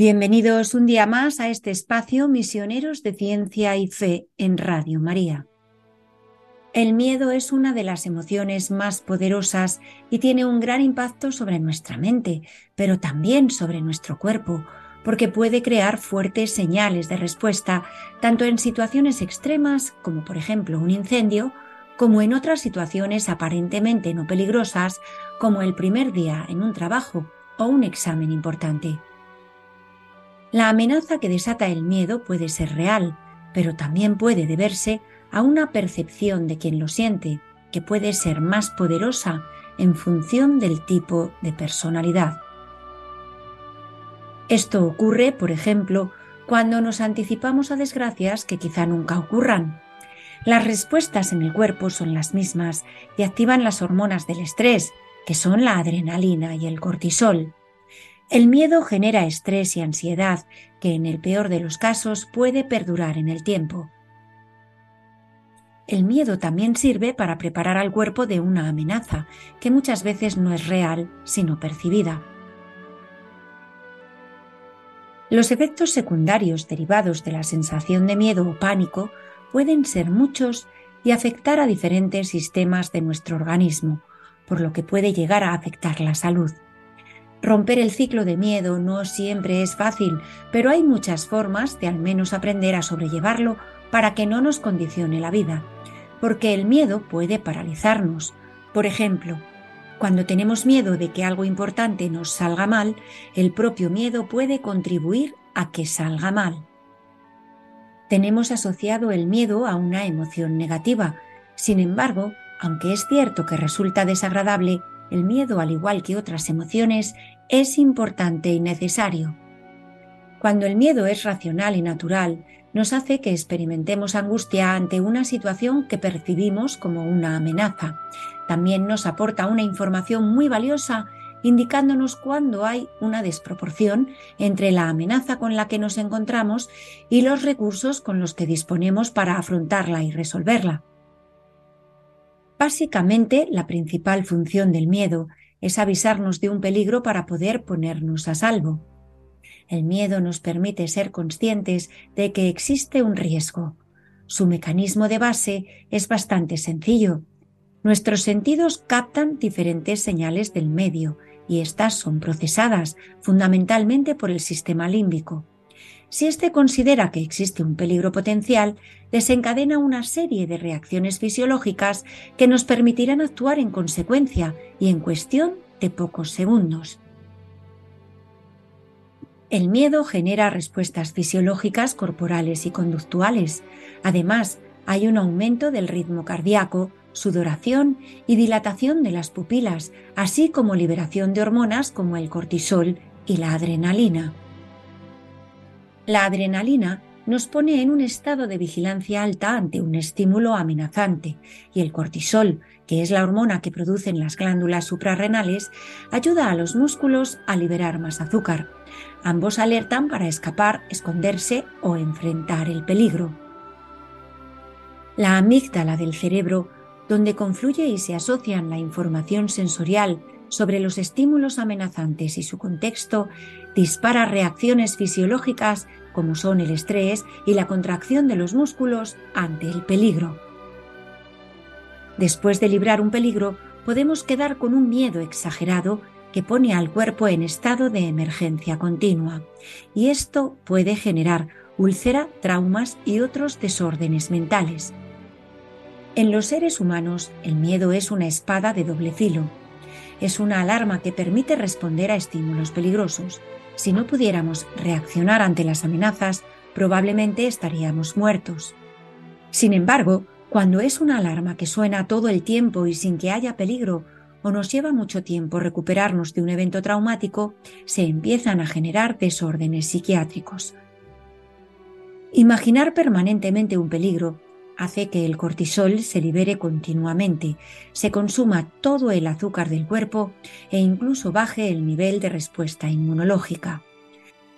Bienvenidos un día más a este espacio Misioneros de Ciencia y Fe en Radio María. El miedo es una de las emociones más poderosas y tiene un gran impacto sobre nuestra mente, pero también sobre nuestro cuerpo, porque puede crear fuertes señales de respuesta tanto en situaciones extremas como por ejemplo un incendio, como en otras situaciones aparentemente no peligrosas como el primer día en un trabajo o un examen importante. La amenaza que desata el miedo puede ser real, pero también puede deberse a una percepción de quien lo siente, que puede ser más poderosa en función del tipo de personalidad. Esto ocurre, por ejemplo, cuando nos anticipamos a desgracias que quizá nunca ocurran. Las respuestas en el cuerpo son las mismas y activan las hormonas del estrés, que son la adrenalina y el cortisol. El miedo genera estrés y ansiedad que en el peor de los casos puede perdurar en el tiempo. El miedo también sirve para preparar al cuerpo de una amenaza, que muchas veces no es real, sino percibida. Los efectos secundarios derivados de la sensación de miedo o pánico pueden ser muchos y afectar a diferentes sistemas de nuestro organismo, por lo que puede llegar a afectar la salud. Romper el ciclo de miedo no siempre es fácil, pero hay muchas formas de al menos aprender a sobrellevarlo para que no nos condicione la vida, porque el miedo puede paralizarnos. Por ejemplo, cuando tenemos miedo de que algo importante nos salga mal, el propio miedo puede contribuir a que salga mal. Tenemos asociado el miedo a una emoción negativa. Sin embargo, aunque es cierto que resulta desagradable, el miedo, al igual que otras emociones, es importante y necesario. Cuando el miedo es racional y natural, nos hace que experimentemos angustia ante una situación que percibimos como una amenaza. También nos aporta una información muy valiosa indicándonos cuando hay una desproporción entre la amenaza con la que nos encontramos y los recursos con los que disponemos para afrontarla y resolverla. Básicamente, la principal función del miedo es avisarnos de un peligro para poder ponernos a salvo. El miedo nos permite ser conscientes de que existe un riesgo. Su mecanismo de base es bastante sencillo. Nuestros sentidos captan diferentes señales del medio y estas son procesadas fundamentalmente por el sistema límbico. Si éste considera que existe un peligro potencial, desencadena una serie de reacciones fisiológicas que nos permitirán actuar en consecuencia y en cuestión de pocos segundos. El miedo genera respuestas fisiológicas corporales y conductuales. Además, hay un aumento del ritmo cardíaco, sudoración y dilatación de las pupilas, así como liberación de hormonas como el cortisol y la adrenalina. La adrenalina nos pone en un estado de vigilancia alta ante un estímulo amenazante y el cortisol, que es la hormona que producen las glándulas suprarrenales, ayuda a los músculos a liberar más azúcar, Ambos alertan para escapar, esconderse o enfrentar el peligro. La amígdala del cerebro, donde confluye y se asocian la información sensorial sobre los estímulos amenazantes y su contexto, dispara reacciones fisiológicas como son el estrés y la contracción de los músculos ante el peligro. Después de librar un peligro, podemos quedar con un miedo exagerado que pone al cuerpo en estado de emergencia continua y esto puede generar úlcera, traumas y otros desórdenes mentales. En los seres humanos el miedo es una espada de doble filo. Es una alarma que permite responder a estímulos peligrosos. Si no pudiéramos reaccionar ante las amenazas, probablemente estaríamos muertos. Sin embargo, Cuando es una alarma que suena todo el tiempo y sin que haya peligro, o nos lleva mucho tiempo recuperarnos de un evento traumático, se empiezan a generar desórdenes psiquiátricos. Imaginar permanentemente un peligro hace que el cortisol se libere continuamente, se consuma todo el azúcar del cuerpo e incluso baje el nivel de respuesta inmunológica.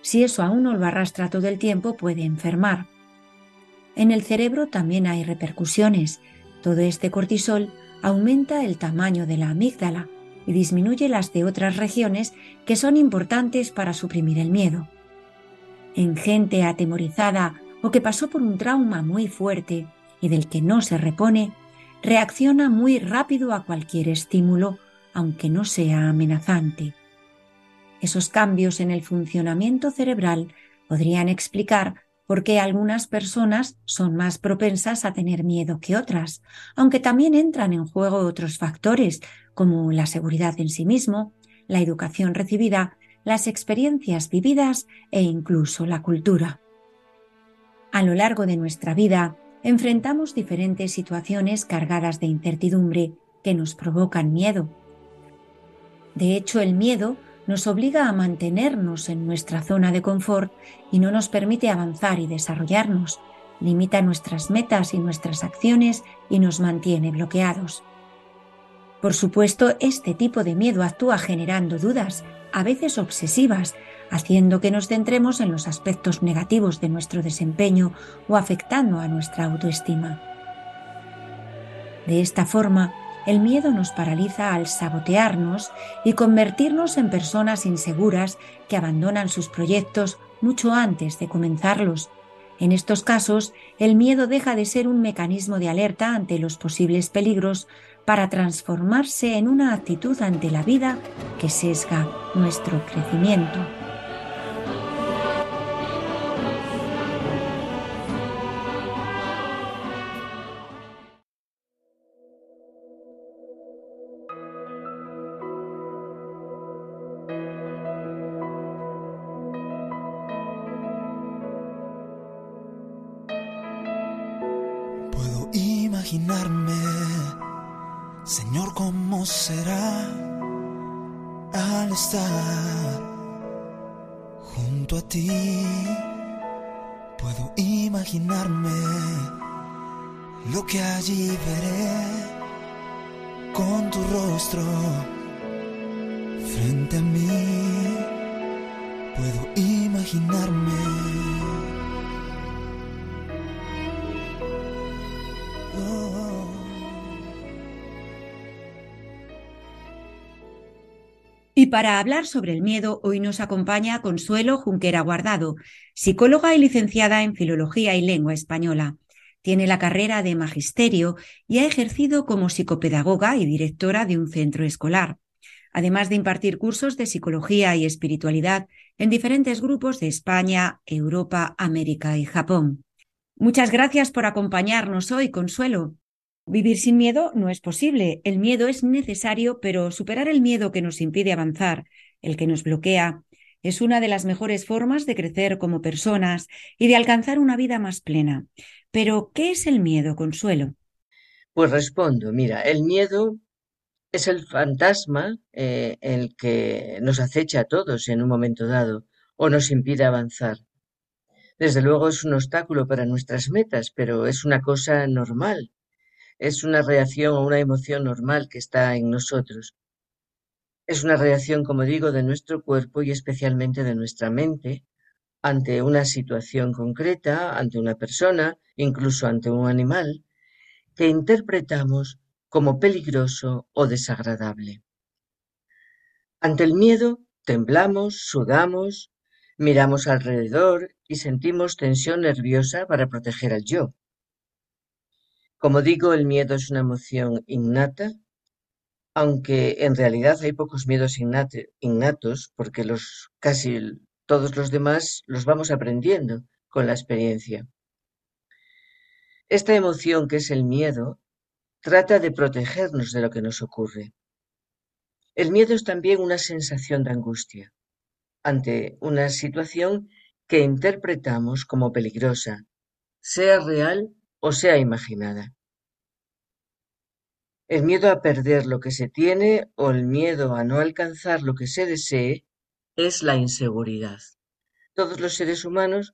Si eso aún no lo arrastra todo el tiempo, puede enfermar. En el cerebro también hay repercusiones. Todo este cortisol aumenta el tamaño de la amígdala y disminuye las de otras regiones que son importantes para suprimir el miedo. En gente atemorizada o que pasó por un trauma muy fuerte y del que no se repone, reacciona muy rápido a cualquier estímulo, aunque no sea amenazante. Esos cambios en el funcionamiento cerebral podrían explicar porque algunas personas son más propensas a tener miedo que otras, aunque también entran en juego otros factores como la seguridad en sí mismo, la educación recibida, las experiencias vividas e incluso la cultura. A lo largo de nuestra vida enfrentamos diferentes situaciones cargadas de incertidumbre que nos provocan miedo. De hecho, el miedo nos obliga a mantenernos en nuestra zona de confort y no nos permite avanzar y desarrollarnos, limita nuestras metas y nuestras acciones y nos mantiene bloqueados. Por supuesto, este tipo de miedo actúa generando dudas, a veces obsesivas, haciendo que nos centremos en los aspectos negativos de nuestro desempeño o afectando a nuestra autoestima. De esta forma, el miedo nos paraliza al sabotearnos y convertirnos en personas inseguras que abandonan sus proyectos mucho antes de comenzarlos. En estos casos, el miedo deja de ser un mecanismo de alerta ante los posibles peligros para transformarse en una actitud ante la vida que sesga nuestro crecimiento. Lo que allí veré con tu rostro frente a mí. Puedo imaginarme Y para hablar sobre el miedo, hoy nos acompaña Consuelo Junquera Guardado, psicóloga y licenciada en Filología y Lengua Española. Tiene la carrera de magisterio y ha ejercido como psicopedagoga y directora de un centro escolar, además de impartir cursos de psicología y espiritualidad en diferentes grupos de España, Europa, América y Japón. Muchas gracias por acompañarnos hoy, Consuelo. Vivir sin miedo no es posible. El miedo es necesario, pero superar el miedo que nos impide avanzar, el que nos bloquea, es una de las mejores formas de crecer como personas y de alcanzar una vida más plena. Pero, ¿qué es el miedo, Consuelo? Pues respondo, mira, el miedo es el fantasma eh, el que nos acecha a todos en un momento dado o nos impide avanzar. Desde luego es un obstáculo para nuestras metas, pero es una cosa normal es una reacción o una emoción normal que está en nosotros. Es una reacción, como digo, de nuestro cuerpo y especialmente de nuestra mente ante una situación concreta, ante una persona, incluso ante un animal, que interpretamos como peligroso o desagradable. Ante el miedo, temblamos, sudamos, miramos alrededor y sentimos tensión nerviosa para proteger al yo. Como digo, el miedo es una emoción innata, aunque en realidad hay pocos miedos innatos, porque los casi todos los demás los vamos aprendiendo con la experiencia. Esta emoción que es el miedo trata de protegernos de lo que nos ocurre. El miedo es también una sensación de angustia ante una situación que interpretamos como peligrosa, sea real o sea imaginada. El miedo a perder lo que se tiene o el miedo a no alcanzar lo que se desee es la inseguridad. Todos los seres humanos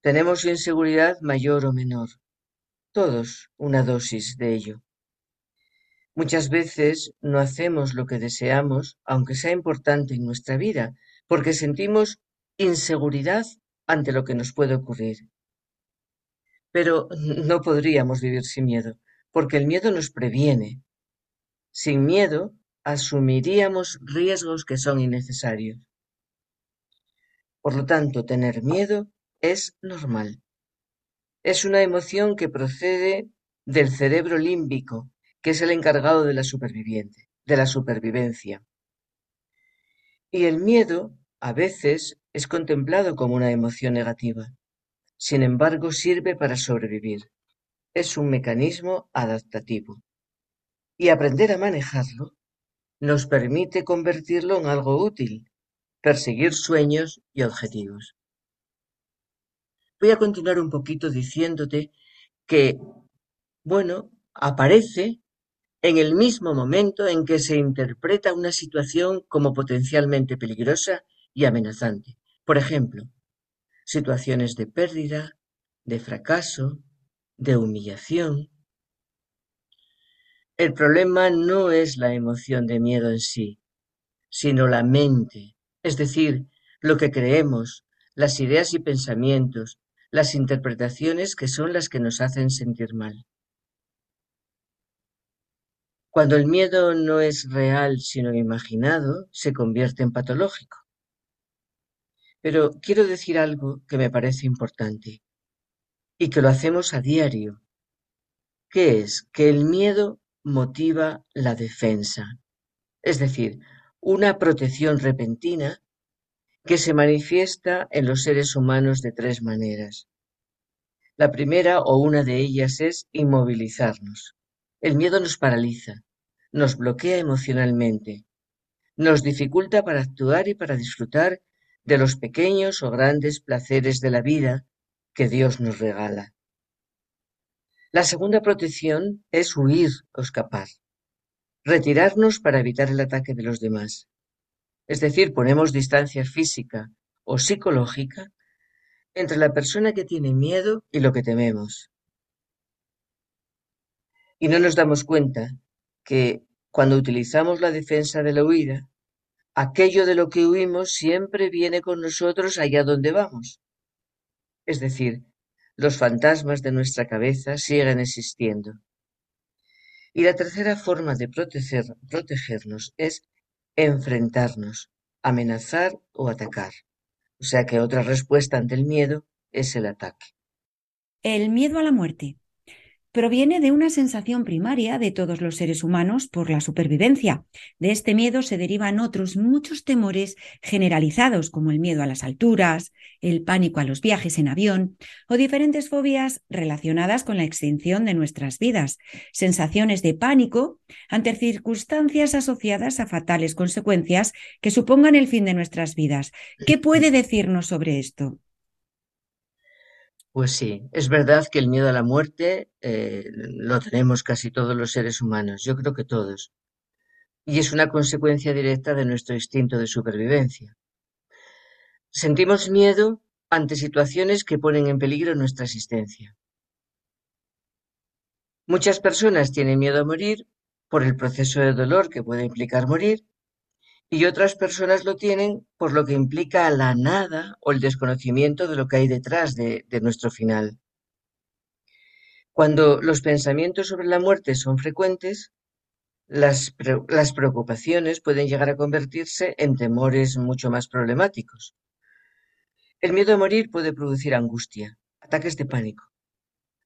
tenemos inseguridad mayor o menor. Todos una dosis de ello. Muchas veces no hacemos lo que deseamos, aunque sea importante en nuestra vida, porque sentimos inseguridad ante lo que nos puede ocurrir. Pero no podríamos vivir sin miedo, porque el miedo nos previene. Sin miedo, asumiríamos riesgos que son innecesarios. Por lo tanto, tener miedo es normal. Es una emoción que procede del cerebro límbico, que es el encargado de la superviviente, de la supervivencia. Y el miedo, a veces, es contemplado como una emoción negativa. Sin embargo, sirve para sobrevivir. Es un mecanismo adaptativo. Y aprender a manejarlo nos permite convertirlo en algo útil, perseguir sueños y objetivos. Voy a continuar un poquito diciéndote que, bueno, aparece en el mismo momento en que se interpreta una situación como potencialmente peligrosa y amenazante. Por ejemplo, situaciones de pérdida, de fracaso, de humillación. El problema no es la emoción de miedo en sí, sino la mente, es decir, lo que creemos, las ideas y pensamientos, las interpretaciones que son las que nos hacen sentir mal. Cuando el miedo no es real sino imaginado, se convierte en patológico. Pero quiero decir algo que me parece importante y que lo hacemos a diario, que es que el miedo motiva la defensa, es decir, una protección repentina que se manifiesta en los seres humanos de tres maneras. La primera o una de ellas es inmovilizarnos. El miedo nos paraliza, nos bloquea emocionalmente, nos dificulta para actuar y para disfrutar de los pequeños o grandes placeres de la vida que Dios nos regala. La segunda protección es huir o escapar, retirarnos para evitar el ataque de los demás. Es decir, ponemos distancia física o psicológica entre la persona que tiene miedo y lo que tememos. Y no nos damos cuenta que cuando utilizamos la defensa de la huida, aquello de lo que huimos siempre viene con nosotros allá donde vamos. Es decir, los fantasmas de nuestra cabeza siguen existiendo. Y la tercera forma de proteger, protegernos es enfrentarnos, amenazar o atacar. O sea que otra respuesta ante el miedo es el ataque. El miedo a la muerte proviene de una sensación primaria de todos los seres humanos por la supervivencia. De este miedo se derivan otros muchos temores generalizados como el miedo a las alturas, el pánico a los viajes en avión o diferentes fobias relacionadas con la extinción de nuestras vidas, sensaciones de pánico ante circunstancias asociadas a fatales consecuencias que supongan el fin de nuestras vidas. ¿Qué puede decirnos sobre esto? Pues sí, es verdad que el miedo a la muerte eh, lo tenemos casi todos los seres humanos, yo creo que todos, y es una consecuencia directa de nuestro instinto de supervivencia. Sentimos miedo ante situaciones que ponen en peligro nuestra existencia. Muchas personas tienen miedo a morir por el proceso de dolor que puede implicar morir y otras personas lo tienen por lo que implica la nada o el desconocimiento de lo que hay detrás de, nuestro final. Cuando los pensamientos sobre la muerte son frecuentes, las, las, preocupaciones pueden llegar a convertirse en temores mucho más problemáticos. El miedo a morir puede producir angustia, ataques de pánico,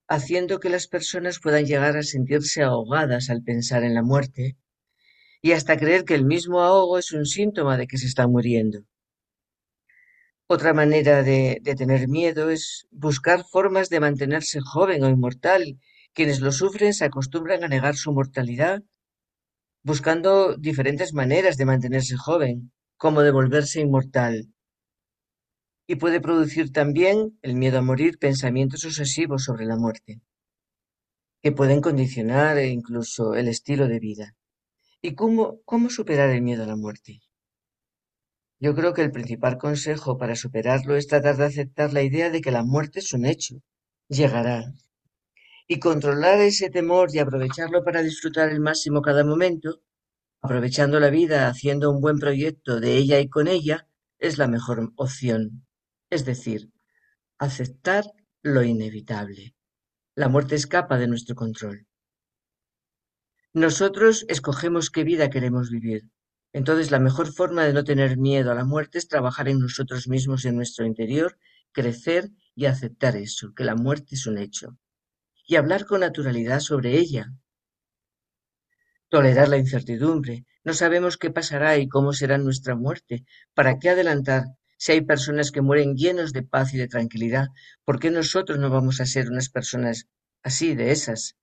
haciendo que las personas puedan llegar a sentirse ahogadas al pensar en la muerte y hasta creer que el mismo ahogo es un síntoma de que se está muriendo. Otra manera de, tener miedo es buscar formas de mantenerse joven o inmortal. Quienes lo sufren se acostumbran a negar su mortalidad, buscando diferentes maneras de mantenerse joven, como de volverse inmortal. Y puede producir también el miedo a morir pensamientos obsesivos sobre la muerte. que pueden condicionar incluso el estilo de vida. ¿Y cómo, cómo superar el miedo a la muerte? Yo creo que el principal consejo para superarlo es tratar de aceptar la idea de que la muerte es un hecho, llegará. Y controlar ese temor y aprovecharlo para disfrutar el máximo cada momento, aprovechando la vida, haciendo un buen proyecto de ella y con ella, es la mejor opción. Es decir, aceptar lo inevitable. La muerte escapa de nuestro control. Nosotros escogemos qué vida queremos vivir. Entonces, la mejor forma de no tener miedo a la muerte es trabajar en nosotros mismos, en nuestro interior, crecer y aceptar eso, que la muerte es un hecho. Y hablar con naturalidad sobre ella. Tolerar la incertidumbre. No sabemos qué pasará y cómo será nuestra muerte. ¿Para qué adelantar? Si hay personas que mueren llenos de paz y de tranquilidad, ¿por qué nosotros no vamos a ser unas personas así, de esas?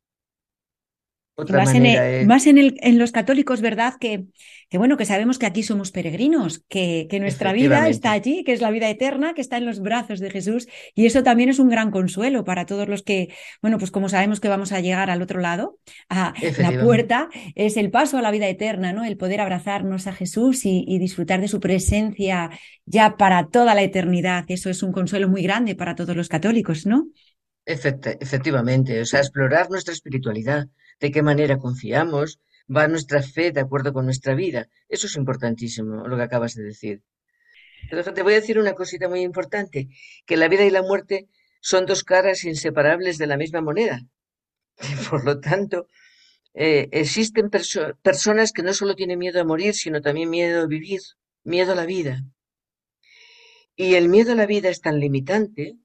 Más, en, más en, el, en, los católicos, ¿verdad? Que, que, bueno, que sabemos que aquí somos peregrinos, que, que nuestra vida está allí, que es la vida eterna, que está en los brazos de Jesús. Y eso también es un gran consuelo para todos los que, bueno, pues como sabemos que vamos a llegar al otro lado, a la puerta, es el paso a la vida eterna, ¿no? El poder abrazarnos a Jesús y, y disfrutar de su presencia ya para toda la eternidad. Eso es un consuelo muy grande para todos los católicos, ¿no? efectivamente, o sea, explorar nuestra espiritualidad, de qué manera confiamos, va nuestra fe de acuerdo con nuestra vida. Eso es importantísimo, lo que acabas de decir. Te voy a decir una cosita muy importante, que la vida y la muerte son dos caras inseparables de la misma moneda. Por lo tanto, eh, existen personas que no solo tienen miedo a morir, sino también miedo a vivir, miedo a la vida. Y el miedo a la vida es tan limitante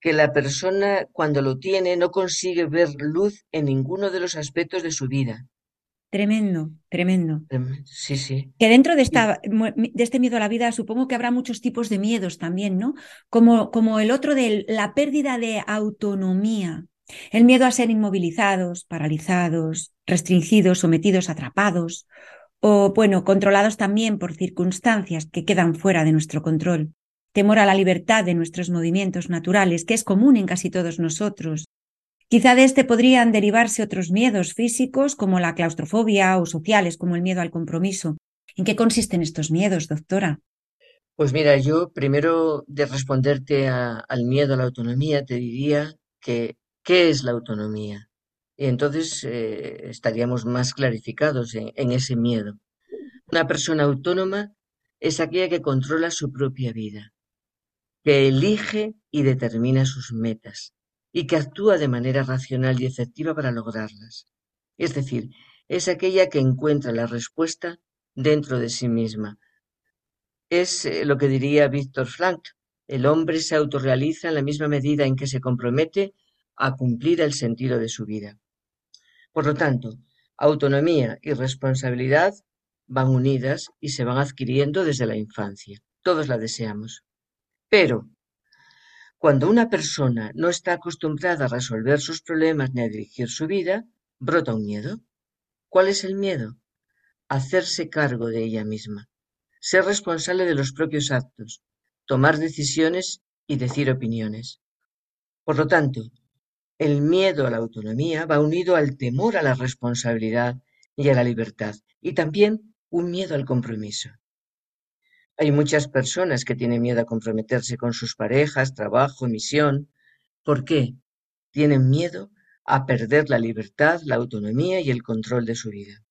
que la persona cuando lo tiene no consigue ver luz en ninguno de los aspectos de su vida. Tremendo, tremendo. Sí, sí. Que dentro de, esta, de este miedo a la vida supongo que habrá muchos tipos de miedos también, ¿no? Como, como el otro de la pérdida de autonomía, el miedo a ser inmovilizados, paralizados, restringidos, sometidos, atrapados, o bueno, controlados también por circunstancias que quedan fuera de nuestro control temor a la libertad de nuestros movimientos naturales, que es común en casi todos nosotros. Quizá de este podrían derivarse otros miedos físicos como la claustrofobia o sociales como el miedo al compromiso. ¿En qué consisten estos miedos, doctora? Pues mira, yo primero de responderte al miedo a la autonomía te diría que ¿qué es la autonomía? Y entonces eh, estaríamos más clarificados en ese miedo. Una persona autónoma es aquella que controla su propia vida, que elige y determina sus metas, y que actúa de manera racional y efectiva para lograrlas. Es decir, es aquella que encuentra la respuesta dentro de sí misma. Es eh, lo que diría Víctor Frank, el hombre se autorrealiza en la misma medida en que se compromete a cumplir el sentido de su vida. Por lo tanto, autonomía y responsabilidad van unidas y se van adquiriendo desde la infancia. Todos la deseamos. Pero, cuando una persona no está acostumbrada a resolver sus problemas ni a dirigir su vida, brota un miedo. ¿Cuál es el miedo? Hacerse cargo de ella misma, ser responsable de los propios actos, tomar decisiones y decir opiniones. Por lo tanto, el miedo a la autonomía va unido al temor a la responsabilidad y a la libertad, y también un miedo al compromiso. Hay muchas personas que tienen miedo a comprometerse con sus parejas, trabajo, misión. ¿Por qué? Tienen miedo a perder la libertad, la autonomía y el control de su vida.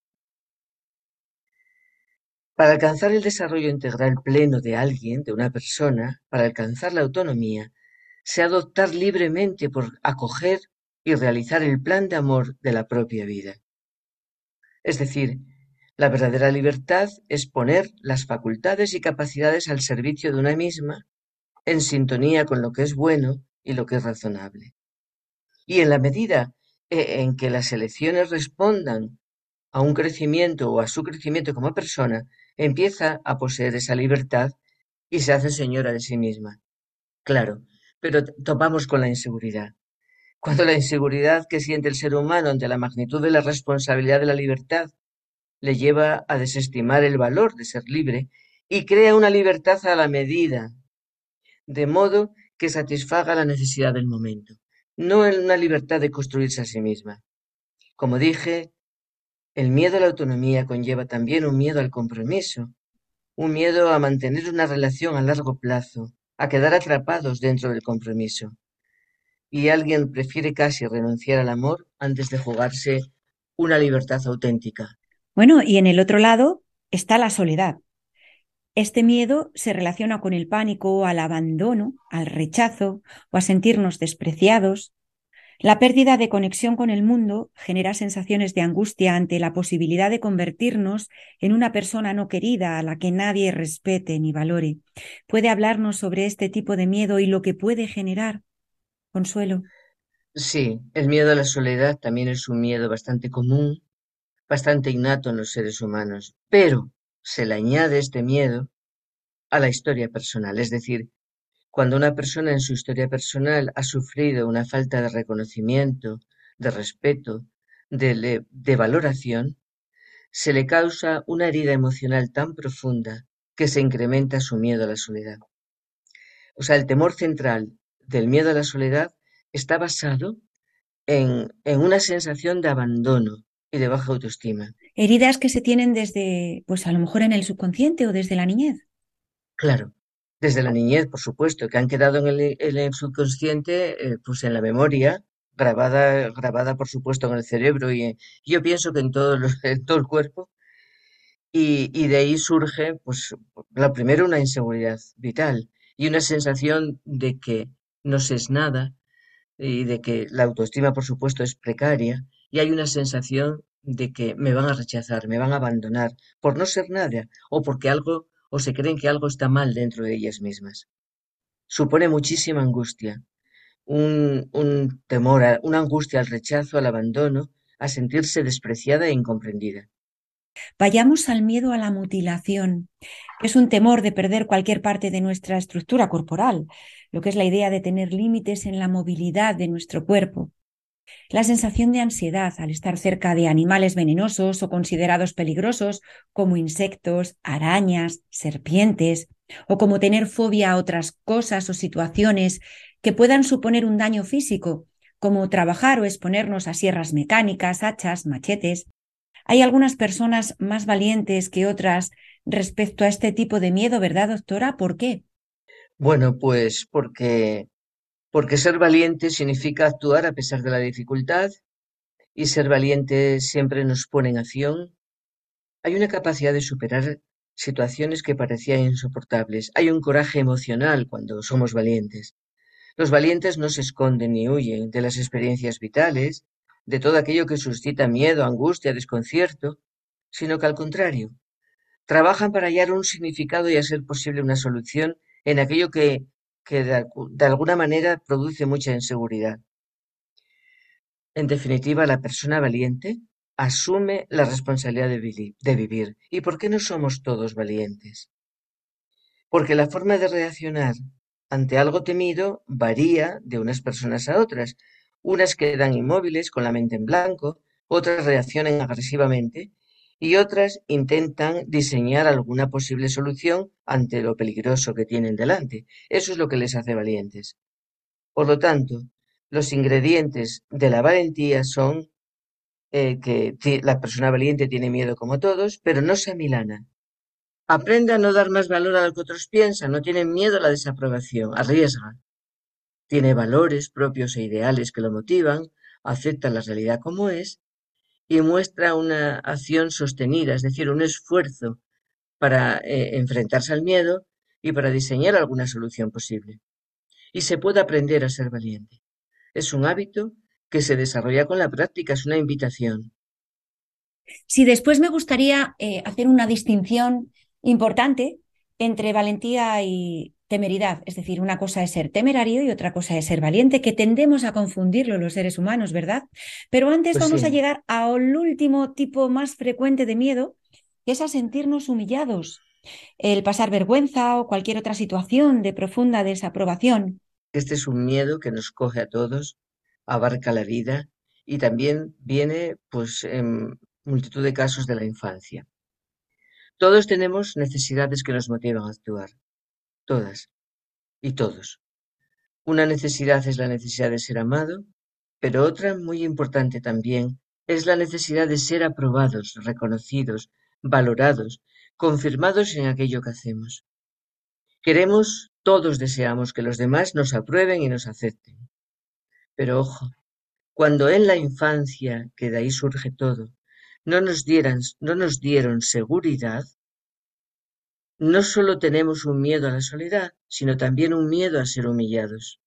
Para alcanzar el desarrollo integral pleno de alguien, de una persona, para alcanzar la autonomía, se ha de optar libremente por acoger y realizar el plan de amor de la propia vida. Es decir, la verdadera libertad es poner las facultades y capacidades al servicio de una misma, en sintonía con lo que es bueno y lo que es razonable. Y en la medida eh, en que las elecciones respondan a un crecimiento o a su crecimiento como persona, empieza a poseer esa libertad y se hace señora de sí misma. Claro, pero topamos con la inseguridad. Cuando la inseguridad que siente el ser humano ante la magnitud de la responsabilidad de la libertad le lleva a desestimar el valor de ser libre y crea una libertad a la medida, de modo que satisfaga la necesidad del momento. no en una libertad de construirse a sí misma. Como dije, el miedo a la autonomía conlleva también un miedo al compromiso, un miedo a mantener una relación a largo plazo, a quedar atrapados dentro del compromiso. Y alguien prefiere casi renunciar al amor antes de jugarse una libertad auténtica. Bueno, y en el otro lado está la soledad. Este miedo se relaciona con el pánico al abandono, al rechazo o a sentirnos despreciados. La pérdida de conexión con el mundo genera sensaciones de angustia ante la posibilidad de convertirnos en una persona no querida a la que nadie respete ni valore. ¿Puede hablarnos sobre este tipo de miedo y lo que puede generar? Consuelo. Sí, el miedo a la soledad también es un miedo bastante común, bastante innato en los seres humanos, pero se le añade este miedo a la historia personal, es decir, cuando una persona en su historia personal ha sufrido una falta de reconocimiento, de respeto, de, valoración, se le causa una herida emocional tan profunda que se incrementa su miedo a la soledad. O sea, el temor central del miedo a la soledad está basado en, una sensación de abandono y de baja autoestima. Heridas que se tienen desde, pues a lo mejor en el subconsciente o desde la niñez. Claro, desde la niñez, por supuesto, que han quedado en el, subconsciente, eh, pues en la memoria, grabada, grabada por supuesto en el cerebro y yo pienso que en todo, en todo el cuerpo. Y, y, de ahí surge, pues, la primero una inseguridad vital y una sensación de que no se es nada y de que la autoestima, por supuesto, es precaria y hay una sensación de que me van a rechazar, me van a abandonar por no ser nada o porque algo o se creen que algo está mal dentro de ellas mismas. Supone muchísima angustia, un, un temor, una angustia al rechazo, al abandono, a sentirse despreciada e incomprendida. Vayamos al miedo a la mutilación, que es un temor de perder cualquier parte de nuestra estructura corporal, lo que es la idea de tener límites en la movilidad de nuestro cuerpo. La sensación de ansiedad al estar cerca de animales venenosos o considerados peligrosos, como insectos, arañas, serpientes, o como tener fobia a otras cosas o situaciones que puedan suponer un daño físico, como trabajar o exponernos a sierras mecánicas, hachas, machetes. Hay algunas personas más valientes que otras respecto a este tipo de miedo, ¿verdad, doctora? ¿Por qué? Bueno, pues porque, porque ser valiente significa actuar a pesar de la dificultad y ser valiente siempre nos pone en acción. Hay una capacidad de superar situaciones que parecían insoportables. Hay un coraje emocional cuando somos valientes. Los valientes no se esconden ni huyen de las experiencias vitales, de todo aquello que suscita miedo, angustia, desconcierto, sino que al contrario, trabajan para hallar un significado y a ser posible una solución en aquello que, de, alguna manera produce mucha inseguridad. En definitiva, la persona valiente asume la responsabilidad de vivir. ¿Y por qué no somos todos valientes? Porque la forma de reaccionar ante algo temido varía de unas personas a otras. Unas quedan inmóviles con la mente en blanco, otras reaccionan agresivamente y otras intentan diseñar alguna posible solución ante lo peligroso que tienen delante. Eso es lo que les hace valientes. Por lo tanto, los ingredientes de la valentía son eh, que la persona valiente tiene miedo como todos, pero no se amilana. Aprende a no dar más valor a lo que otros piensan, no tiene miedo a la desaprobación, arriesga. Tiene valores propios e ideales que lo motivan, acepta la realidad como es y muestra una acción sostenida, es decir, un esfuerzo para eh, enfrentarse al miedo y para diseñar alguna solución posible. Y se puede aprender a ser valiente. Es un hábito que se desarrolla con la práctica, es una invitación. Si después me gustaría eh, hacer una distinción importante entre valentía y temeridad. Es decir, una cosa es ser temerario y otra cosa es ser valiente, que tendemos a confundirlo los seres humanos, ¿verdad? Pero antes pues vamos a llegar al último tipo más frecuente de miedo, que es a sentirnos humillados, el pasar vergüenza o cualquier otra situación de profunda desaprobación. Este es un miedo que nos coge a todos, abarca la vida y también viene pues en multitud de casos de la infancia. Todos tenemos necesidades que nos motivan a actuar todas y todos. Una necesidad es la necesidad de ser amado, pero otra muy importante también es la necesidad de ser aprobados, reconocidos, valorados, confirmados en aquello que hacemos. Queremos, todos deseamos que los demás nos aprueben y nos acepten. Pero ojo, cuando en la infancia, que de ahí surge todo, no nos, dieran, no nos dieron seguridad, no solo tenemos un miedo a la soledad, sino también un miedo a ser humillados.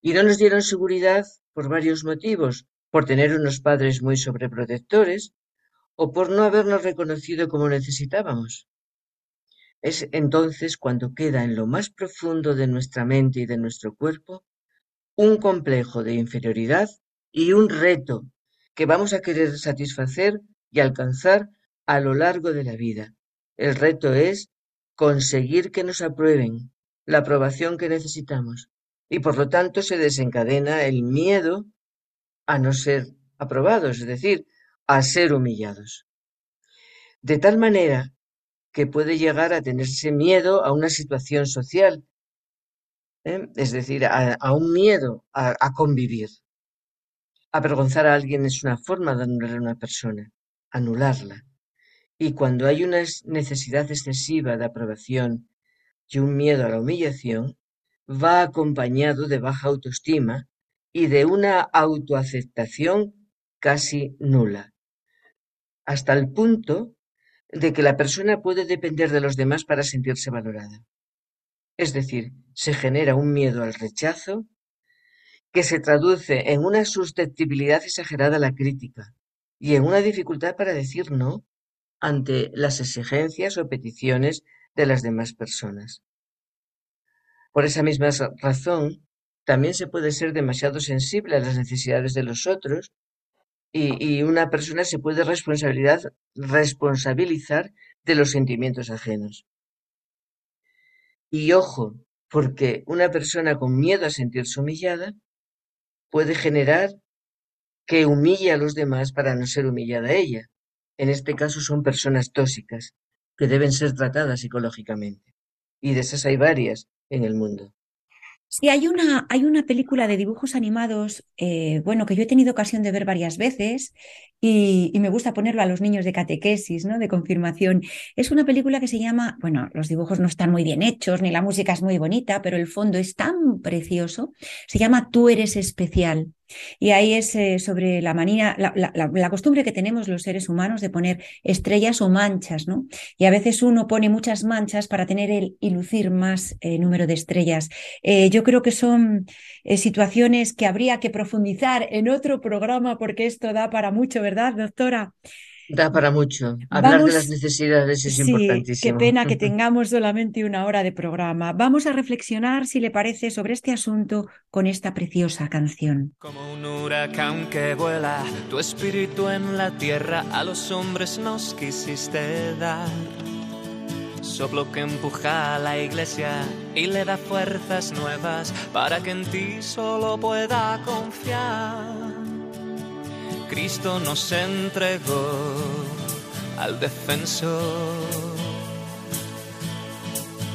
Y no nos dieron seguridad por varios motivos, por tener unos padres muy sobreprotectores o por no habernos reconocido como necesitábamos. Es entonces cuando queda en lo más profundo de nuestra mente y de nuestro cuerpo un complejo de inferioridad y un reto que vamos a querer satisfacer y alcanzar a lo largo de la vida. El reto es conseguir que nos aprueben, la aprobación que necesitamos. Y por lo tanto se desencadena el miedo a no ser aprobados, es decir, a ser humillados. De tal manera que puede llegar a tenerse miedo a una situación social, ¿eh? es decir, a, un miedo a, a, convivir. Avergonzar a alguien es una forma de anular a una persona, anularla. Y cuando hay una necesidad excesiva de aprobación y un miedo a la humillación, va acompañado de baja autoestima y de una autoaceptación casi nula, hasta el punto de que la persona puede depender de los demás para sentirse valorada. Es decir, se genera un miedo al rechazo que se traduce en una susceptibilidad exagerada a la crítica y en una dificultad para decir no ante las exigencias o peticiones de las demás personas. Por esa misma razón, también se puede ser demasiado sensible a las necesidades de los otros y, una persona se puede responsabilizar de los sentimientos ajenos. Y ojo, porque una persona con miedo a sentirse humillada puede generar que humille a los demás para no ser humillada ella. En este caso son personas tóxicas que deben ser tratadas psicológicamente. Y de esas hay varias en el mundo. Sí, hay una, hay una película de dibujos animados, eh, bueno, que yo he tenido ocasión de ver varias veces y, y, me gusta ponerlo a los niños de catequesis, ¿no? De confirmación. Es una película que se llama, bueno, los dibujos no están muy bien hechos, ni la música es muy bonita, pero el fondo es tan precioso. Se llama Tú eres especial. Y ahí es eh, sobre la manía, la, costumbre que tenemos los seres humanos de poner estrellas o manchas, ¿no? Y a veces uno pone muchas manchas para tener el y lucir más eh, número de estrellas. Eh, yo creo que son situaciones que habría que profundizar en otro programa porque esto da para mucho, ¿verdad, doctora? Da para mucho. Hablar de las necesidades es sí, importantísimo. Qué pena que tengamos solamente una hora de programa. Vamos a reflexionar, si le parece, sobre este asunto con esta preciosa canción. Como un huracán que vuela, tu espíritu en la tierra a los hombres nos quisiste dar. Soplo que empuja a la iglesia y le da fuerzas nuevas para que en ti solo pueda confiar. Cristo nos entregó al defensor.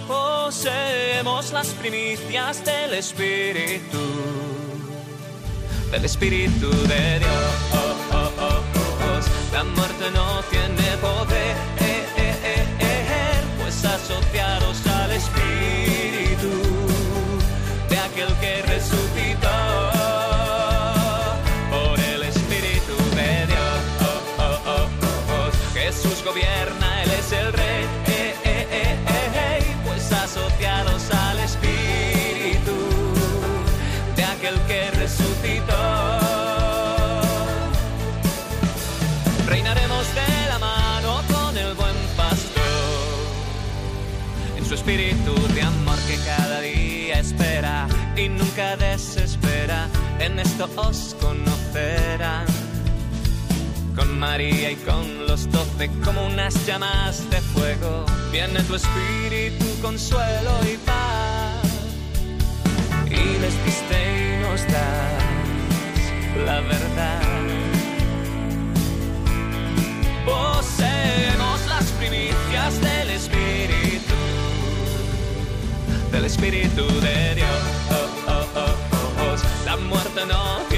Poseemos las primicias del Espíritu, del Espíritu de Dios. La muerte no tiene poder, espíritu de amor que cada día espera y nunca desespera, en esto os conocerán con María y con los doce como unas llamas de fuego. Viene tu espíritu, consuelo y paz. Y les diste y nos das la verdad. Espíritu de Dios. Oh, oh, oh, La muerte no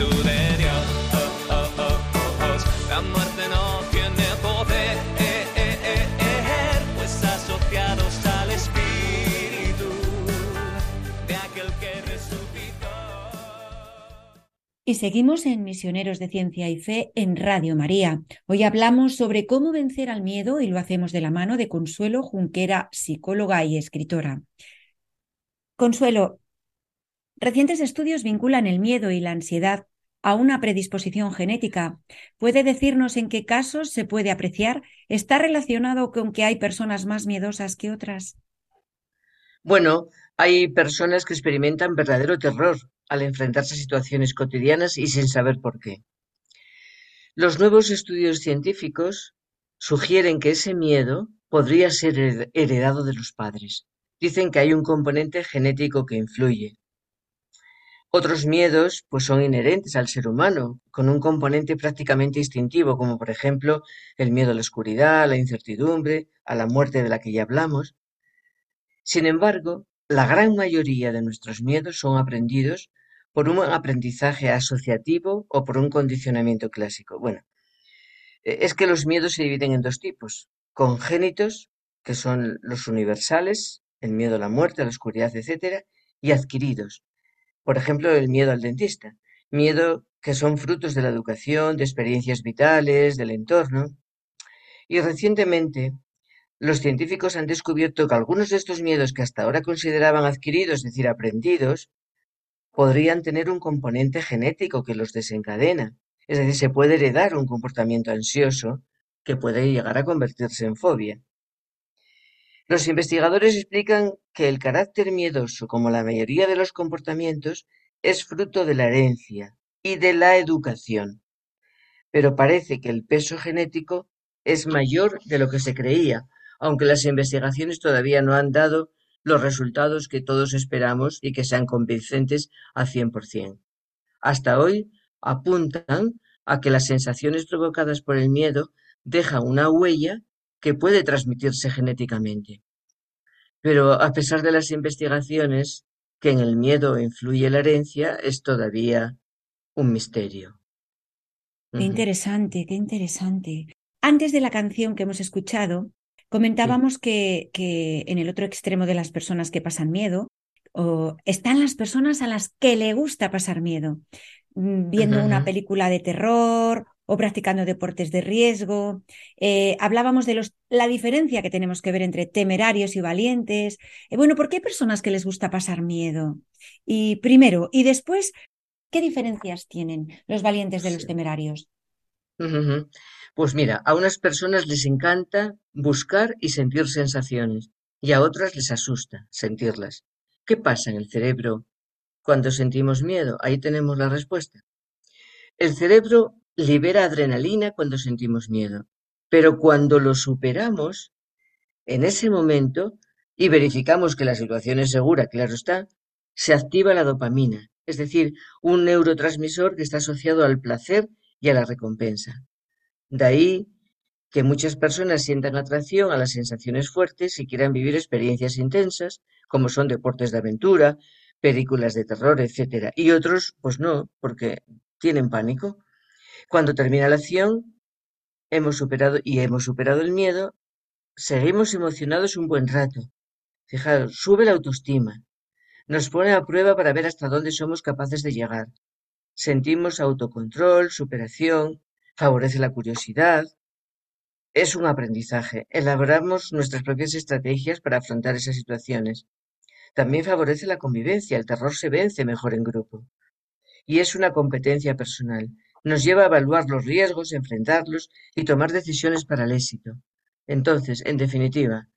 Pues. Y seguimos en Misioneros de Ciencia y Fe en Radio María. Hoy hablamos sobre cómo vencer al miedo y lo hacemos de la mano de Consuelo Junquera, psicóloga y escritora. Consuelo, recientes estudios vinculan el miedo y la ansiedad a una predisposición genética. ¿Puede decirnos en qué casos se puede apreciar? ¿Está relacionado con que hay personas más miedosas que otras? Bueno, hay personas que experimentan verdadero terror al enfrentarse a situaciones cotidianas y sin saber por qué. Los nuevos estudios científicos sugieren que ese miedo podría ser hered- heredado de los padres. Dicen que hay un componente genético que influye. Otros miedos pues son inherentes al ser humano, con un componente prácticamente instintivo, como por ejemplo el miedo a la oscuridad, a la incertidumbre, a la muerte de la que ya hablamos. Sin embargo, la gran mayoría de nuestros miedos son aprendidos por un aprendizaje asociativo o por un condicionamiento clásico. Bueno, eh, es que los miedos se dividen en dos tipos, congénitos, que son los universales, el miedo a la muerte, a la oscuridad, etcétera, y adquiridos. Por ejemplo, el miedo al dentista, miedo que son frutos de la educación, de experiencias vitales, del entorno. Y recientemente, los científicos han descubierto que algunos de estos miedos que hasta ahora consideraban adquiridos, es decir, aprendidos, podrían tener un componente genético que los desencadena. Es decir, se puede heredar un comportamiento ansioso que puede llegar a convertirse en fobia. Los investigadores explican que el carácter miedoso, como la mayoría de los comportamientos, es fruto de la herencia y de la educación. Pero parece que el peso genético es mayor de lo que se creía, aunque las investigaciones todavía no han dado los resultados que todos esperamos y que sean convincentes al 100%. Hasta hoy apuntan a que las sensaciones provocadas por el miedo dejan una huella que puede transmitirse genéticamente. Pero a pesar de las investigaciones, que en el miedo influye la herencia es todavía un misterio. Qué interesante, qué interesante. Antes de la canción que hemos escuchado, comentábamos que, que en el otro extremo de las personas que pasan miedo, o están las personas a las que le gusta pasar miedo, mm, viendo una película de terror o practicando deportes de riesgo. Eh, hablábamos de los, la diferencia que tenemos que ver entre temerarios y valientes. Eh, bueno, ¿por qué hay personas que les gusta pasar miedo? Y primero, y después, ¿qué diferencias tienen los valientes de los temerarios? Pues mira, a unas personas les encanta buscar y sentir sensaciones y a otras les asusta sentirlas. ¿Qué pasa en el cerebro cuando sentimos miedo? Ahí tenemos la respuesta. El cerebro libera adrenalina cuando sentimos miedo, pero cuando lo superamos, en ese momento, y verificamos que la situación es segura, claro está, se activa la dopamina, es decir, un neurotransmisor que está asociado al placer y a la recompensa. De ahí que muchas personas sientan atracción a las sensaciones fuertes y quieran vivir experiencias intensas, como son deportes de aventura, películas de terror, etc. Y otros, pues no, porque tienen pánico. Cuando termina la acción, hemos superado y hemos superado el miedo, seguimos emocionados un buen rato. Fijaros, sube la autoestima, nos pone a prueba para ver hasta dónde somos capaces de llegar. Sentimos autocontrol, superación, favorece la curiosidad, es un aprendizaje. Elaboramos nuestras propias estrategias para afrontar esas situaciones. También favorece la convivencia. El terror se vence mejor en grupo. Y es una competencia personal. Nos lleva a evaluar los riesgos, enfrentarlos y tomar decisiones para el éxito. Entonces, en definitiva,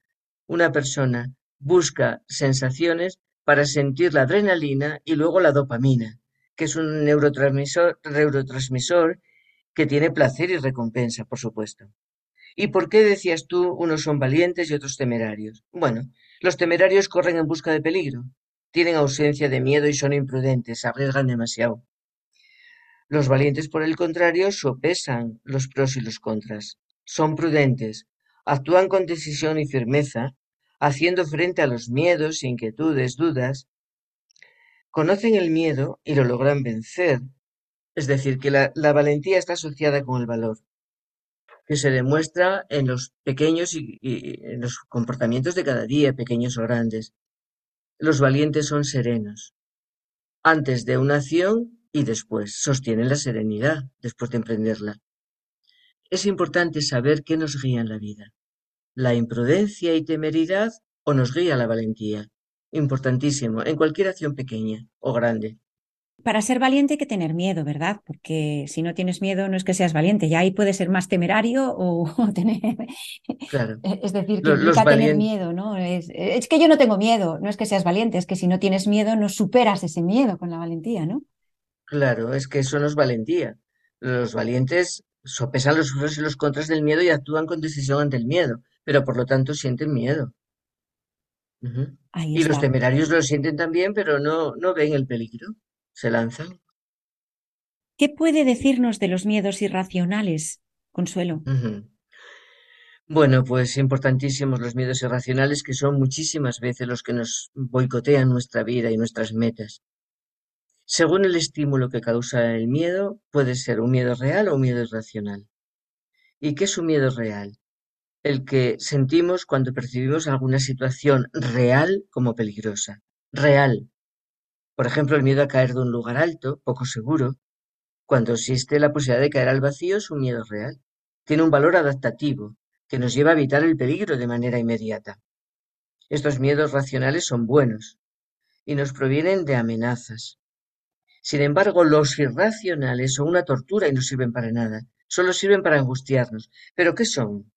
una persona busca sensaciones para sentir la adrenalina y luego la dopamina, que es un neurotransmisor, neurotransmisor que tiene placer y recompensa, por supuesto. ¿Y por qué decías tú unos son valientes y otros temerarios? Bueno, los temerarios corren en busca de peligro, tienen ausencia de miedo y son imprudentes, arriesgan demasiado. Los valientes, por el contrario, sopesan los pros y los contras. Son prudentes, actúan con decisión y firmeza, haciendo frente a los miedos, inquietudes, dudas. Conocen el miedo y lo logran vencer. Es decir, que la, la valentía está asociada con el valor que se demuestra en los pequeños y, en los comportamientos de cada día, pequeños o grandes. Los valientes son serenos. Antes de una acción y después sostienen la serenidad después de emprenderla. Es importante saber qué nos guía en la vida. La imprudencia y temeridad o nos guía la valentía. Importantísimo, en cualquier acción pequeña o grande para ser valiente hay que tener miedo, ¿verdad? Porque si no tienes miedo no es que seas valiente, ya ahí puede ser más temerario o, tener... Claro. Es decir, que implica tener miedo, ¿no? Es, es, que yo no tengo miedo, no es que seas valiente, es que si no tienes miedo no superas ese miedo con la valentía, ¿no? Claro, es que eso no es valentía. Los valientes sopesan los pros y los contras del miedo y actúan con decisión ante el miedo, pero por lo tanto sienten miedo. y los temerarios lo sienten también, pero no, no ven el peligro se lanzan. ¿Qué puede decirnos de los miedos irracionales, Consuelo? Bueno, pues importantísimos los miedos irracionales que son muchísimas veces los que nos boicotean nuestra vida y nuestras metas. Según el estímulo que causa el miedo, puede ser un miedo real o un miedo irracional. ¿Y qué es un miedo real? El que sentimos cuando percibimos alguna situación real como peligrosa. Real, por ejemplo, el miedo a caer de un lugar alto, poco seguro. Cuando existe la posibilidad de caer al vacío es un miedo real. Tiene un valor adaptativo, que nos lleva a evitar el peligro de manera inmediata. Estos miedos racionales son buenos y nos provienen de amenazas. Sin embargo, los irracionales son una tortura y no sirven para nada. Solo sirven para angustiarnos. ¿Pero qué son?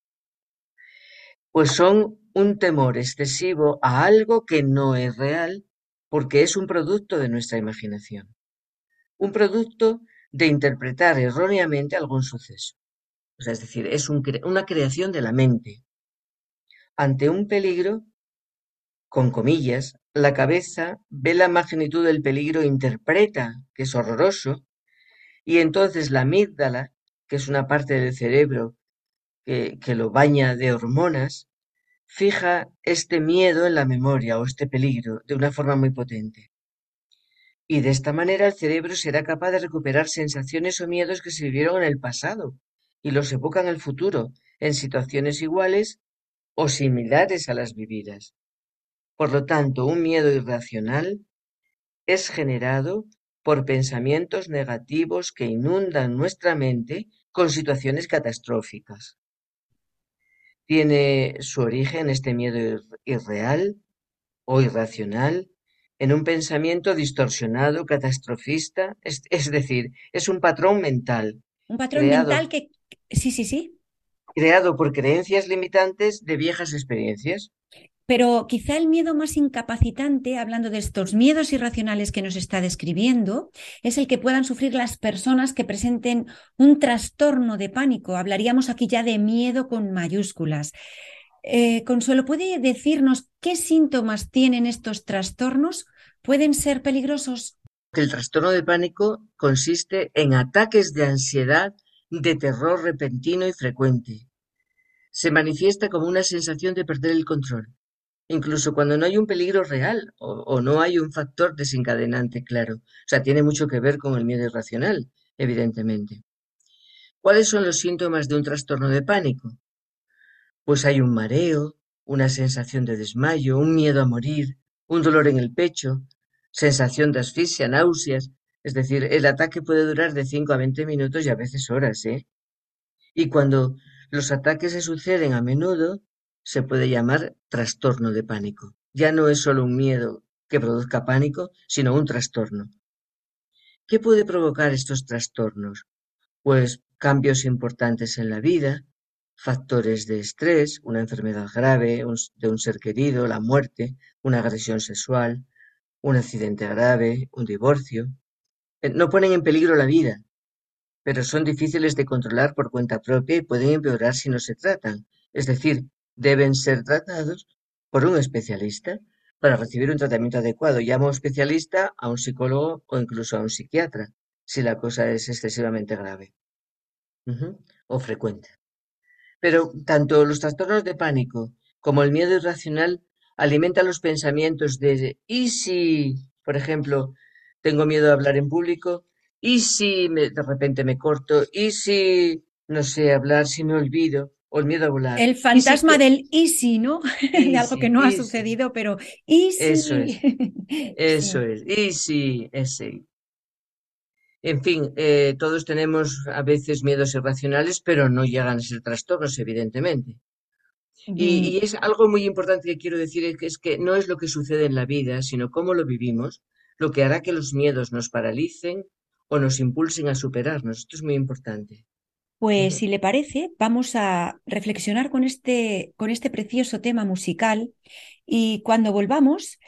Pues son un temor excesivo a algo que no es real porque es un producto de nuestra imaginación, un producto de interpretar erróneamente algún suceso. es decir, es una creación de la mente. Ante un peligro, con comillas, la cabeza ve la magnitud del peligro, interpreta que es horroroso, y entonces la amígdala, que es una parte del cerebro que, que lo baña de hormonas, fija este miedo en la memoria o este peligro de una forma muy potente. Y de esta manera el cerebro será capaz de recuperar sensaciones o miedos que se vivieron en el pasado y los evoca en el futuro, en situaciones iguales o similares a las vividas. Por lo tanto, un miedo irracional es generado por pensamientos negativos que inundan nuestra mente con situaciones catastróficas. Tiene su origen este miedo irreal o irracional en un pensamiento distorsionado, catastrofista, es, decir, es un patrón mental. Un patrón mental que... Sí, sí, sí. Creado por creencias limitantes de viejas experiencias. Pero quizá el miedo más incapacitante, hablando de estos miedos irracionales que nos está describiendo, es el que puedan sufrir las personas que presenten un trastorno de pánico. Hablaríamos aquí ya de miedo con mayúsculas. Eh, Consuelo, ¿puede decirnos qué síntomas tienen estos trastornos? ¿Pueden ser peligrosos? el trastorno de pánico consiste en ataques de ansiedad de terror repentino y frecuente. Se manifiesta como una sensación de perder el control, incluso cuando no hay un peligro real o, no hay un factor desencadenante claro. O sea, tiene mucho que ver con el miedo irracional, evidentemente. ¿Cuáles son los síntomas de un trastorno de pánico? Pues hay un mareo, una sensación de desmayo, un miedo a morir, un dolor en el pecho, sensación de asfixia, náuseas, es decir, el ataque puede durar de 5 a 20 minutos y a veces horas, ¿eh? Y cuando los ataques se suceden a menudo, se puede llamar trastorno de pánico. Ya no es solo un miedo que produzca pánico, sino un trastorno. ¿Qué puede provocar estos trastornos? Pues cambios importantes en la vida, factores de estrés, una enfermedad grave de un ser querido, la muerte, una agresión sexual, un accidente grave, un divorcio. Eh, no ponen en peligro la vida, pero son difíciles de controlar por cuenta propia y pueden empeorar si no se tratan. Es decir, deben ser tratados por un especialista para recibir un tratamiento adecuado. Llamo especialista a un psicólogo o incluso a un psiquiatra si la cosa es excesivamente grave o frecuente. Pero tanto los trastornos de pánico como el miedo irracional alimenta los pensamientos de ¿y si, por ejemplo, tengo miedo de hablar en público? ¿Y si de repente me corto? ¿Y si, no sé, hablar, si me olvido? O el miedo a volar. El fantasma del ¿y si, no? de algo que no ha sucedido, pero ¿y si? Eso es. Eso es. ¿Y si? Ese. En fin, eh, todos tenemos a veces miedos irracionales, pero no llegan a ser trastornos, evidentemente. Y, es algo muy importante que quiero decir es que, es que no es lo que sucede en la vida, sino cómo lo vivimos, lo que hará que los miedos nos paralicen o nos impulsen a superarnos. Esto es muy importante. Pues si le parece, vamos a reflexionar con este, con este precioso tema musical y cuando volvamos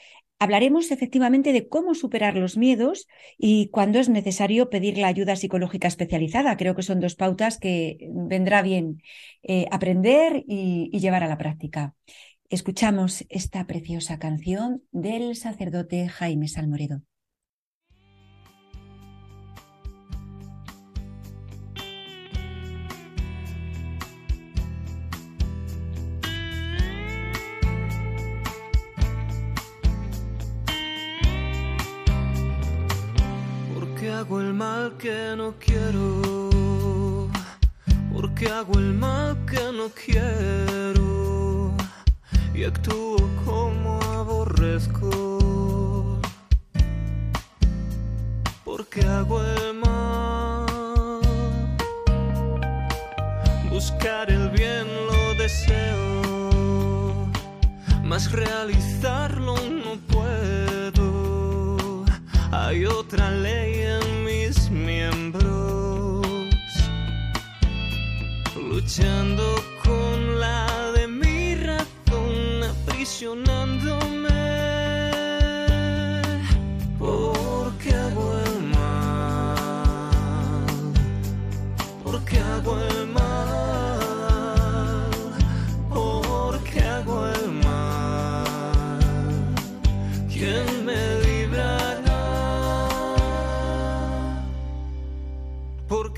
Hablaremos efectivamente de cómo superar los miedos y cuándo es necesario pedir la ayuda psicológica especializada. Creo que son dos pautas que vendrá bien eh, aprender y llevar a la práctica. Escuchamos esta preciosa canción del sacerdote Jaime Salmoredo. Hago el mal que no quiero? Porque hago el mal que no quiero? Y actúo como aborrezco. Porque hago el mal. Buscar el bien lo deseo, mas realizarlo no puedo. Hay otra ley luchando con la de mi razón, aprisionándome.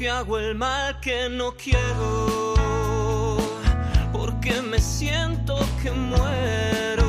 Porque hago el mal que no quiero me siento que muero.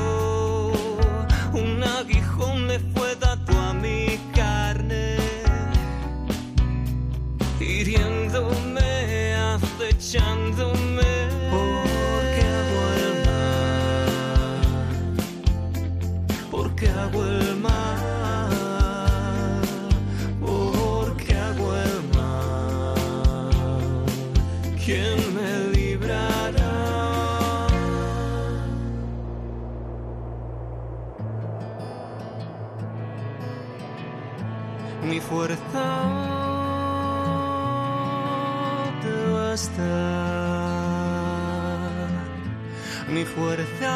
Fuerza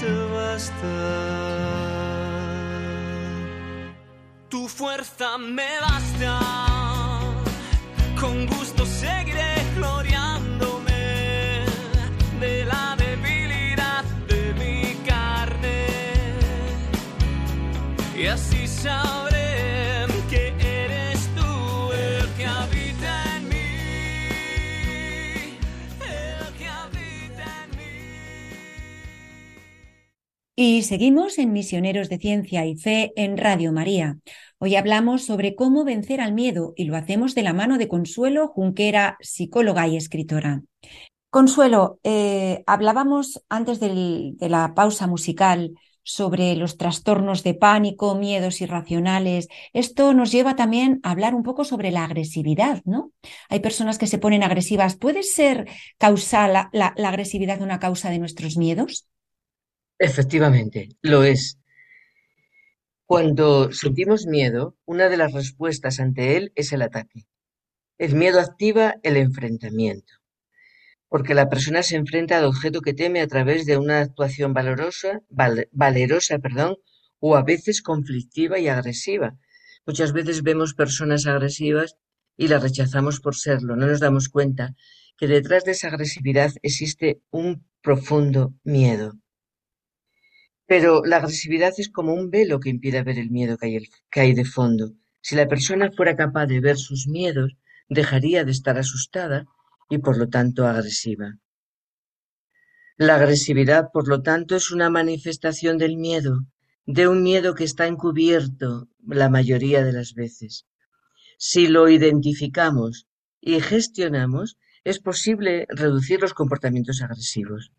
te basta. Tu fuerza me basta. Con gusto seguiré gloriando sabré Y seguimos en Misioneros de Ciencia y Fe en Radio María. Hoy hablamos sobre cómo vencer al miedo y lo hacemos de la mano de Consuelo Junquera, psicóloga y escritora. Consuelo, eh, hablábamos antes del- de la pausa musical sobre los trastornos de pánico, miedos irracionales. Esto nos lleva también a hablar un poco sobre la agresividad, ¿no? Hay personas que se ponen agresivas. ¿Puede ser causal la, la- la agresividad una causa de nuestros miedos? Efectivamente, lo es. Cuando sentimos miedo, una de las respuestas ante él es el ataque. El miedo activa el enfrentamiento, porque la persona se enfrenta al objeto que teme a través de una actuación valerosa, perdón, o a veces conflictiva y agresiva. Muchas veces vemos personas agresivas y las rechazamos por serlo. No nos damos cuenta que detrás de esa agresividad existe un profundo miedo. Pero la agresividad es como un velo que impide ver el miedo que hay, que hay de fondo. Si la persona fuera capaz de ver sus miedos, dejaría de estar asustada y por lo tanto agresiva. La agresividad, por lo tanto, es una manifestación del miedo, de un miedo que está encubierto la mayoría de las veces. Si lo identificamos y gestionamos, es posible reducir los comportamientos agresivos.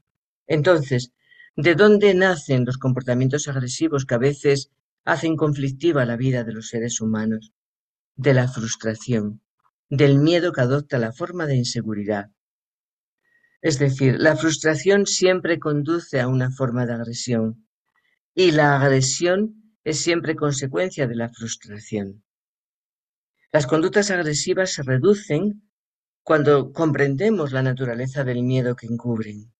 Entonces, ¿de dónde nacen los comportamientos agresivos que a veces hacen conflictiva la vida de los seres humanos? De la frustración, del miedo que adopta la forma de inseguridad. Es decir, la frustración siempre conduce a una forma de agresión y la agresión es siempre consecuencia de la frustración. Las conductas agresivas se reducen cuando comprendemos la naturaleza del miedo que encubren.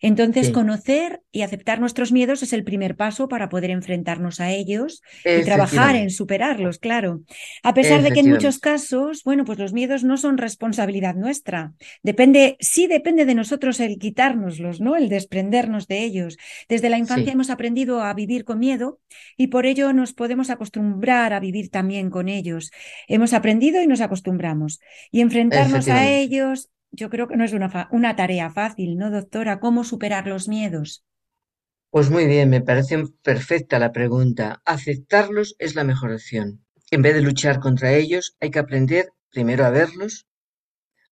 Entonces, Sí. conocer y aceptar nuestros miedos es el primer paso para poder enfrentarnos a ellos y trabajar en superarlos, claro. A pesar de que en muchos casos, bueno, pues los miedos no son responsabilidad nuestra. Depende, sí depende de nosotros el quitárnoslos, ¿no? El desprendernos de ellos. Desde la infancia Sí. hemos aprendido a vivir con miedo y por ello nos podemos acostumbrar a vivir también con ellos. Hemos aprendido y nos acostumbramos. Y enfrentarnos a ellos, yo creo que no es una, una tarea fácil, ¿no, doctora? ¿Cómo superar los miedos? Pues muy bien, me parece perfecta la pregunta. Aceptarlos es la mejor opción. En vez de luchar contra ellos, hay que aprender primero a verlos,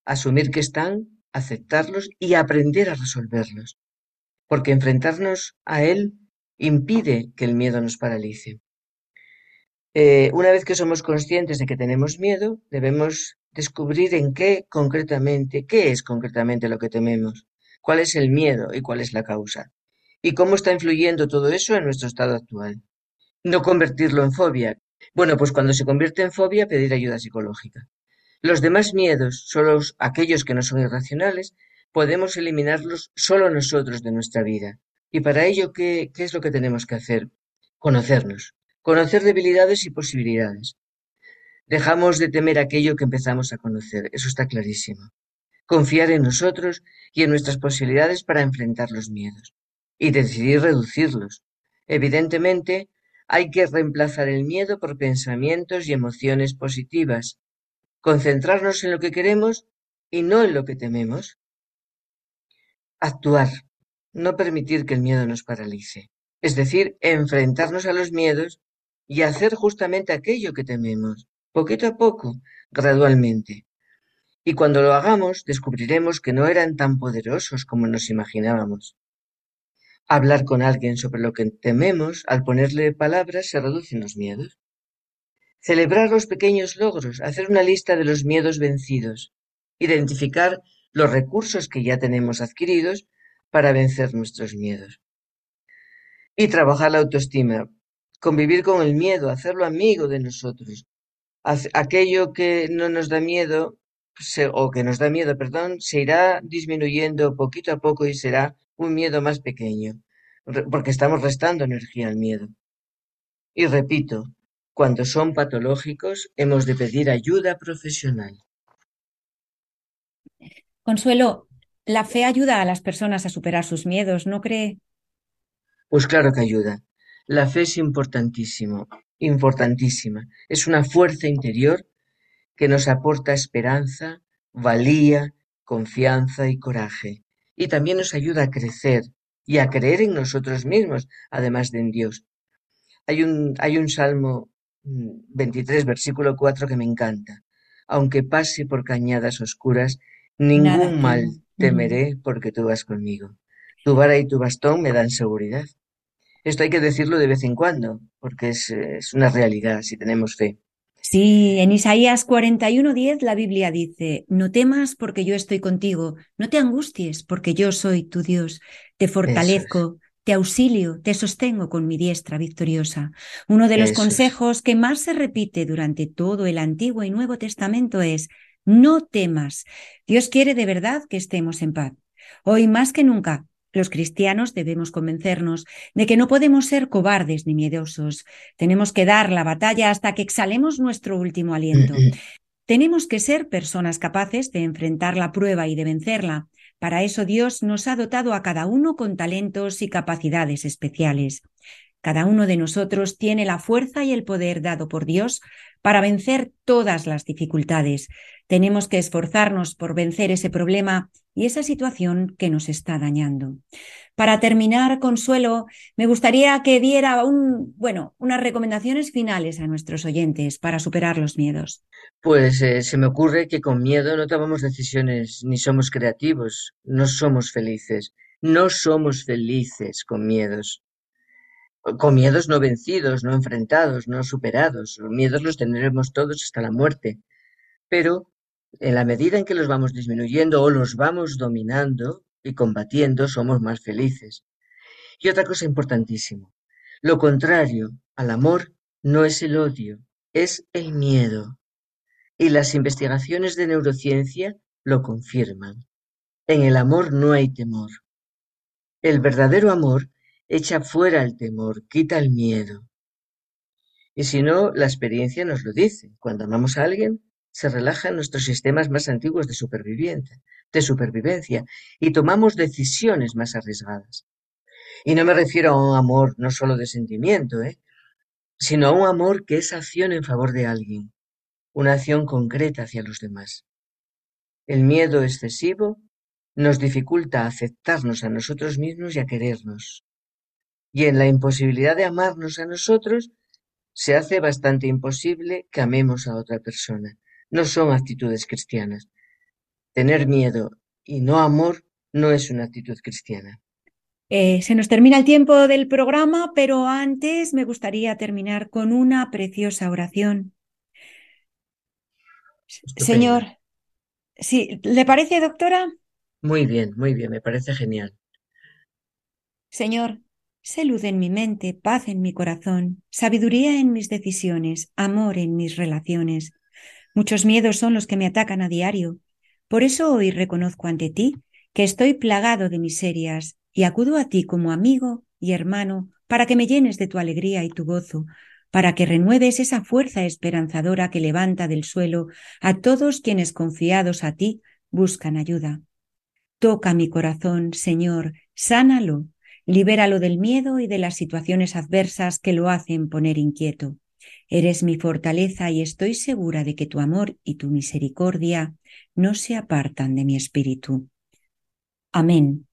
asumir que están, aceptarlos y aprender a resolverlos. Porque enfrentarnos a él impide que el miedo nos paralice. Eh, una vez que somos conscientes de que tenemos miedo, debemos descubrir en qué concretamente, qué es concretamente lo que tememos, cuál es el miedo y cuál es la causa, y cómo está influyendo todo eso en nuestro estado actual. No convertirlo en fobia. Bueno, pues cuando se convierte en fobia, pedir ayuda psicológica. Los demás miedos, solo aquellos que no son irracionales, podemos eliminarlos solo nosotros de nuestra vida. Y para ello, ¿qué, qué es lo que tenemos que hacer? Conocernos, conocer debilidades y posibilidades. Dejamos de temer aquello que empezamos a conocer, eso está clarísimo. Confiar en nosotros y en nuestras posibilidades para enfrentar los miedos y decidir reducirlos. Evidentemente, hay que reemplazar el miedo por pensamientos y emociones positivas, concentrarnos en lo que queremos y no en lo que tememos. Actuar, no permitir que el miedo nos paralice, es decir, enfrentarnos a los miedos y hacer justamente aquello que tememos, poquito a poco, gradualmente. Y cuando lo hagamos, descubriremos que no eran tan poderosos como nos imaginábamos. Hablar con alguien sobre lo que tememos, al ponerle palabras, se reducen los miedos. Celebrar los pequeños logros, hacer una lista de los miedos vencidos, identificar los recursos que ya tenemos adquiridos para vencer nuestros miedos. Y trabajar la autoestima, convivir con el miedo, hacerlo amigo de nosotros. Aquello que no nos da miedo, se, o que nos da miedo, perdón, se irá disminuyendo poquito a poco y será un miedo más pequeño, porque estamos restando energía al miedo. Y repito, cuando son patológicos hemos de pedir ayuda profesional. Consuelo, la fe ayuda a las personas a superar sus miedos, ¿no cree? Pues claro que ayuda. La fe es importantísimo, importantísima. Es una fuerza interior que nos aporta esperanza, valía, confianza y coraje. Y también nos ayuda a crecer y a creer en nosotros mismos, además de en Dios. Hay un, hay un Salmo 23, mm, versículo 4 que me encanta. Aunque pase por cañadas oscuras, ningún mal temeré porque tú vas conmigo. Tu vara y tu bastón me dan seguridad. Esto hay que decirlo de vez en cuando, porque es, es una realidad si tenemos fe. Sí, en Isaías 41:10 la Biblia dice, no temas porque yo estoy contigo, no te angusties porque yo soy tu Dios, te fortalezco, te auxilio, te sostengo con mi diestra victoriosa. Uno de los consejos que más se repite durante todo el Antiguo y Nuevo Testamento es, no temas. Dios quiere de verdad que estemos en paz. Hoy más que nunca, los cristianos debemos convencernos de que no podemos ser cobardes ni miedosos. Tenemos que dar la batalla hasta que exhalemos nuestro último aliento. Tenemos que ser personas capaces de enfrentar la prueba y de vencerla. Para eso Dios nos ha dotado a cada uno con talentos y capacidades especiales. Cada uno de nosotros tiene la fuerza y el poder dado por Dios para vencer todas las dificultades. Tenemos que esforzarnos por vencer ese problema y esa situación que nos está dañando. Para terminar, Consuelo, me gustaría que diera un, bueno, unas recomendaciones finales a nuestros oyentes para superar los miedos. Pues eh, se me ocurre que con miedo no tomamos decisiones ni somos creativos, no somos felices, no somos felices con miedos. Con miedos no vencidos, no enfrentados, no superados. Los miedos los tendremos todos hasta la muerte. Pero en la medida en que los vamos disminuyendo o los vamos dominando y combatiendo, somos más felices. Y otra cosa importantísima, lo contrario al amor no es el odio, es el miedo. Y las investigaciones de neurociencia lo confirman. En el amor no hay temor. El verdadero amor echa fuera el temor, quita el miedo. Y si no, la experiencia nos lo dice. Cuando amamos a alguien, se relajan nuestros sistemas más antiguos de supervivencia, de supervivencia y tomamos decisiones más arriesgadas. Y no me refiero a un amor no solo de sentimiento, ¿eh? sino a un amor que es acción en favor de alguien, una acción concreta hacia los demás. El miedo excesivo nos dificulta aceptarnos a nosotros mismos y a querernos. Y en la imposibilidad de amarnos a nosotros, se hace bastante imposible que amemos a otra persona no son actitudes cristianas. Tener miedo y no amor no es una actitud cristiana. Eh, se nos termina el tiempo del programa, pero antes me gustaría terminar con una preciosa oración. Señor, ¿sí, ¿le parece, doctora? Muy bien, muy bien, me parece genial. Señor, sé luz en mi mente, paz en mi corazón, sabiduría en mis decisiones, amor en mis relaciones. Muchos miedos son los que me atacan a diario. Por eso hoy reconozco ante ti que estoy plagado de miserias y acudo a ti como amigo y hermano para que me llenes de tu alegría y tu gozo, para que renueves esa fuerza esperanzadora que levanta del suelo a todos quienes confiados a ti buscan ayuda. Toca mi corazón, Señor, sánalo, libéralo del miedo y de las situaciones adversas que lo hacen poner inquieto. Eres mi fortaleza y estoy segura de que tu amor y tu misericordia no se apartan de mi espíritu. Amén.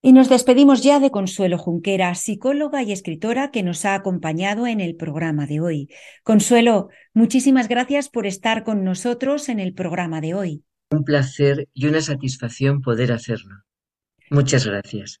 Y nos despedimos ya de Consuelo Junquera, psicóloga y escritora que nos ha acompañado en el programa de hoy. Consuelo, muchísimas gracias por estar con nosotros en el programa de hoy. Un placer y una satisfacción poder hacerlo. Muchas gracias.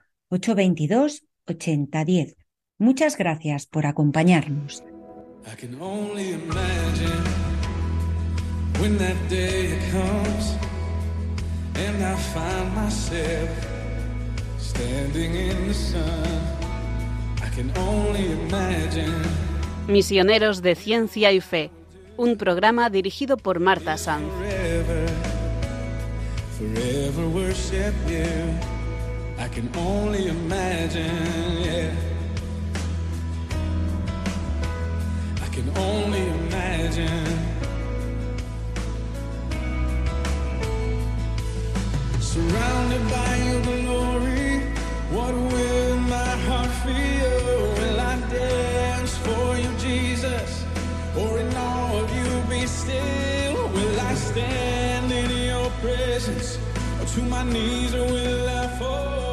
822 8010. Muchas gracias por acompañarnos. I can only imagine when that day comes and I find myself standing in the sun. Misioneros de Ciencia y Fe, un programa dirigido por Marta Sanz. I can only imagine, yeah. I can only imagine. Surrounded by your glory, what will my heart feel? Will I dance for you, Jesus? Or in all of you be still? Will I stand in your presence? Or to my knees, or will I fall?